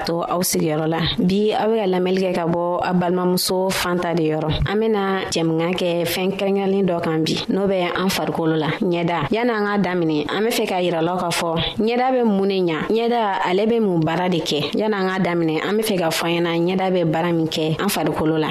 to aw sigiyɔrɔ la bi aw bɛ ka lamɛnni kɛ ka bɔ a balimamuso fanta de yɔrɔ an bɛna jɛmukan kɛ fɛn kɛrɛnkɛrɛnlen dɔ kan bi n'o bɛ an farikolo la ɲɛda yanni an k'a daminɛ an bɛ fɛ k'a yiralaw k'a fɔ ɲɛda bɛ mun de ɲa ɲɛda ale bɛ mun baara de kɛ yanni an k'a daminɛ an bɛ fɛ k'a fɔ an ɲɛna ɲɛda bɛ baara min kɛ an farikolo la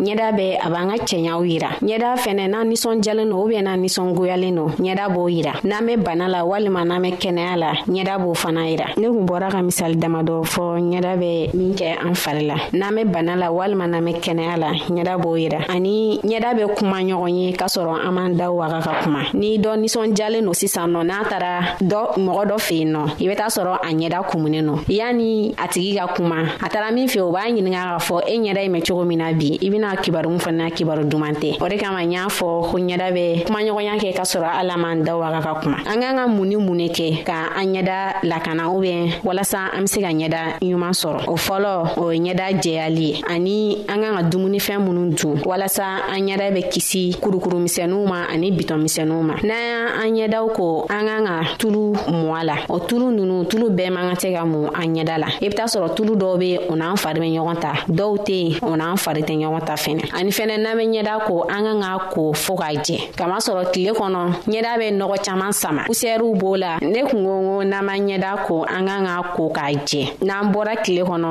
ɲɛda bɛ a b'an ka cɛɲaw yira ɲɛda fɛnɛ n'an ninsɔnjalen don ubiyɛn n'an ninsɔngoyalen don ɲɛda b'o yira n'an be bana la walima n'an be kɛnɛya la ɲɛda b'o fana yira ne kun bɔra ka misali damadɔ fɔ ɲɛda bɛ min kɛ an fari la n'an be bana la walima n'an be kɛnɛya la ɲɛda b'o yira ani ɲɛda bɛ kuma ɲɔgɔn ye k'a sɔrɔ an b'an da waga ka kuma ni dɔ ninsɔnjalen don sisan nɔ n'a tara dɔ mɔgɔ dɔ fe yen nɔ i be t'a sɔrɔ a ɲɛda kumunen nɔ yani a tigi ka kuma a tara min fɛ o b'a ɲininga k'a fɔ e ɲɛda in bɛ cogo min na bi i bɛna kibaru min fana kibaru duman tɛ o de kama n y'a fɔ ko ɲɛda bɛ kumaɲɔgɔnya kɛ ka sɔrɔ ala man da waga ka kuma an k'an ka mun ni mun de kɛ ka an ɲɛda lakana ubiyɛn walasa an bɛ se ka ɲɛda ɲuman sɔrɔ o fɔlɔ o ye ɲɛda jɛyali ye ani an k'an ka dumunifɛn minnu dun walasa an ɲɛda bɛ kisi kurukurumisɛnninw ma ani bitɔnmisɛnninw ma n'an y'an ɲɛdaw ko an kan ka tulu mɔ a la o tulu nunu tulu bɛɛ man ka tɛ ka mun an ɲɛda la i be t'a sɔrɔ tulu dɔw be o n'an fari be ɲɔgɔn ta dɔw tɛ yen o n'an fari tɛ ɲɔgɔn ta fɛnɛ ani fɛnɛ n'an be ɲɛda ko an kan ka ko fɔɔ k'a jɛ kama sɔrɔ tile kɔnɔ ɲɛda bɛ nɔgɔ caaman sama pusɛriw b'o la ne kun ko ko n'an ma ɲɛda ko an kan ka ko k'a jɛ n'an bɔra tile kɔnɔ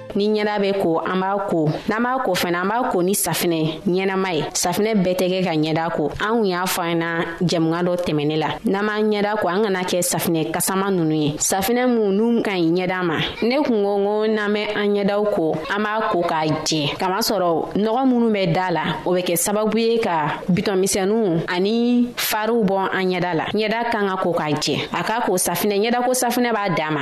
ni ɲɛda bɛ ko an b'a ko n'an b'a ko fana an b'a ko ni safinɛ ɲɛnama ye safinɛ bɛɛ tɛ kɛ ka ɲɛda ko an kun y'a fɔ an na jɛmukan dɔ tɛmɛnen la n'an b'an ɲɛda ko an kana kɛ safinɛ kasama ninnu ye safinɛ minnu n'u ka ɲi ɲɛda ma ne kun ko ko n'an bɛ an ɲɛdaw ko an b'a ko k'a jɛ kama sɔrɔ nɔgɔ minnu bɛ da la o bɛ kɛ sababu ye ka bitɔnmisɛnninw ani fariw bɔ an ɲɛda la ɲɛda kan ka ko k'a jɛ a k'a ko safinɛ ɲɛda ko safinɛ b'a dan ma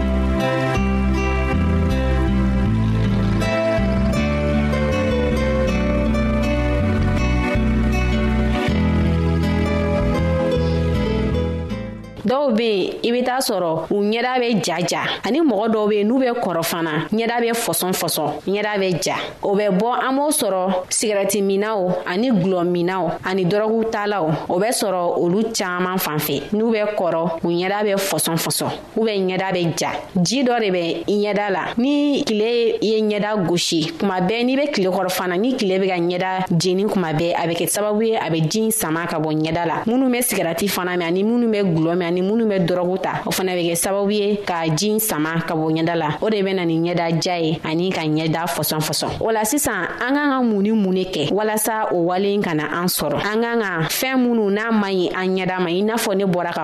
dɔw be yen i be t'a sɔrɔ u ɲɛda be jaja ani mɔgɔ dɔw be yen n'u be kɔrɔ fana ɲɛda be fɔsɔn fɔsɔn ɲɛda be ja o bɛ bɔ an b'o sɔrɔ sigɛrɛti minaw ani gulɔ minaw ani dɔrɔgu talaw o bɛ sɔrɔ olu caaman fan fɛ n'u bɛ kɔrɔ u ɲɛda bɛ fɔsɔn fɔsɔn u bɛ ɲɛda bɛ ja ji dɔ de bɛ ɲɛda la ni tile ye ɲɛda gosi kuma bɛɛ n'i bɛ tile kɔrɔ fana ni tile bɛ ka ɲɛda jeni kuma bɛɛ a bɛ kɛ sababu ye a bɛ ji sama ka bɔ ɲɛda la minnu bɛ sigarati fana mɛn ani minnu bɛ gulɔ mɛn ani minnu bɛ dɔrɔgu ta o fana bɛ kɛ sababu ye ka ji sama ka bɔ ɲɛda la o de bɛ na ni ɲɛda ja ye ani ka ɲɛda fɔsɔn fɔsɔn o la sisan an k'an ka mun ni mun de kɛ walasa o wale in kana an sɔrɔ an k'an ka fɛn minnu n'a man ɲi an ɲɛda ma i n'a fɔ ne bɔra ka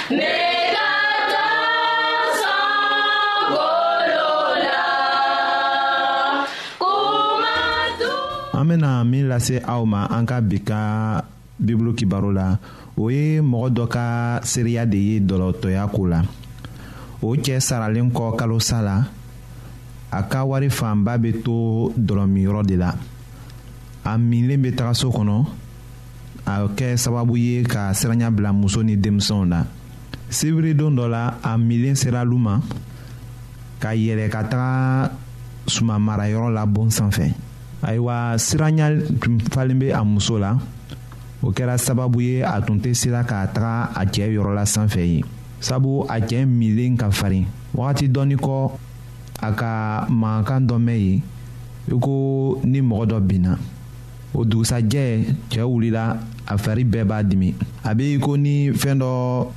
an bena min lase aw ma an ka bi ka bibulu kibaro la o ye mɔgɔ dɔ ka seereya de ye dɔlɔtɔya ko la o cɛ saralen kɔ kalosa la a ka wari fanba be to dɔlɔmiyɔrɔ de la a minlen be taga so kɔnɔ a kɛ sababu ye ka siranya bila muso ni denmisɛnw na sibiridon dɔ la a milen sera lu ma ka yɛlɛ ka taga suman marayɔrɔ la bon sanfɛ ayiwa siranya tun falen bɛ a muso la o kɛra sababu ye a tun tɛ sira ka taga a cɛ yɔrɔ la sanfɛ ye sabu a cɛ milen ka farin wagati dɔɔni kɔ a ka mankan dɔ mɛn yen i ko ni mɔgɔ dɔ binna. o dugusajɛ cɛw wulila a fari bɛɛ b'a dimi a bɛ ko ni fɛn dɔ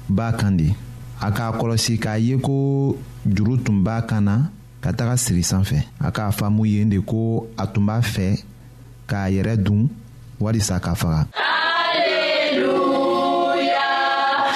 b'a kan de a k'a kɔlɔsi k'a ye ko juru tun b'a kan na ka taga siri sanfɛ a k'a faamu yen de ko a tun b'a fɛ k'a yɛrɛ dun walisa k'a faga.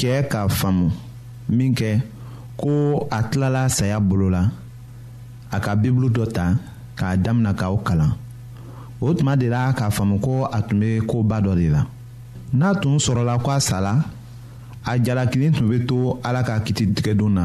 cɛɛ k'a faamu minkɛ ko a tilala saya bolo la a ka bibulu dɔ ta k'a damina k'aw kalan o tuma de la k'a faamu ko a tun be koba dɔ de la n'a tun sɔrɔla ko a sala a jalakinin tun be to ala ka kiti tigɛdon na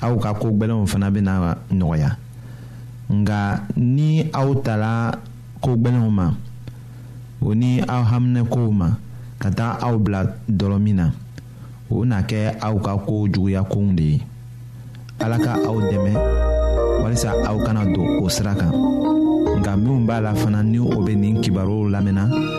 aw ka ko gbɛlɛnw fana bɛna nɔgɔya nka ni aw tala ko gbɛlɛnw ma o ni aw haminɛkow ma ka taa aw bila dɔlɔ min na o na kɛ aw ka ko juguya kow de ye ala ka aw dɛmɛ walisa aw kana don o sira kan nka minnu b'a la fana ni o bɛ nin kibaruw lamɛnna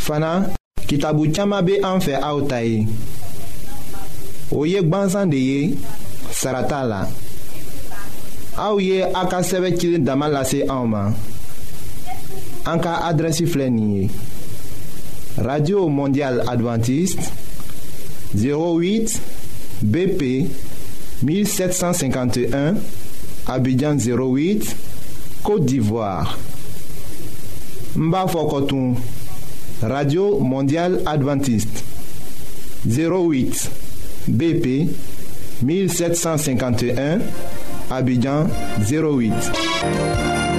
fana kitabu caman bɛ an fɛ aw ta ye o ye gbansan de ye sara t'a la aw ye a ka sɛbɛn cili dama lase anw ma an ka adrɛsi filɛ nin ye radio mondial adventiste 08 BP 1751 Abidjan 08 Côte d'Ivoire Ah. n b'a fɔ ko tun radio mondial adventiste 08 bp 1751 abidjan 08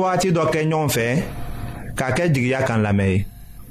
wagati dɔ kɛ ɲɔgɔn fɛ k'a kɛ jigiya kan lamɛn ye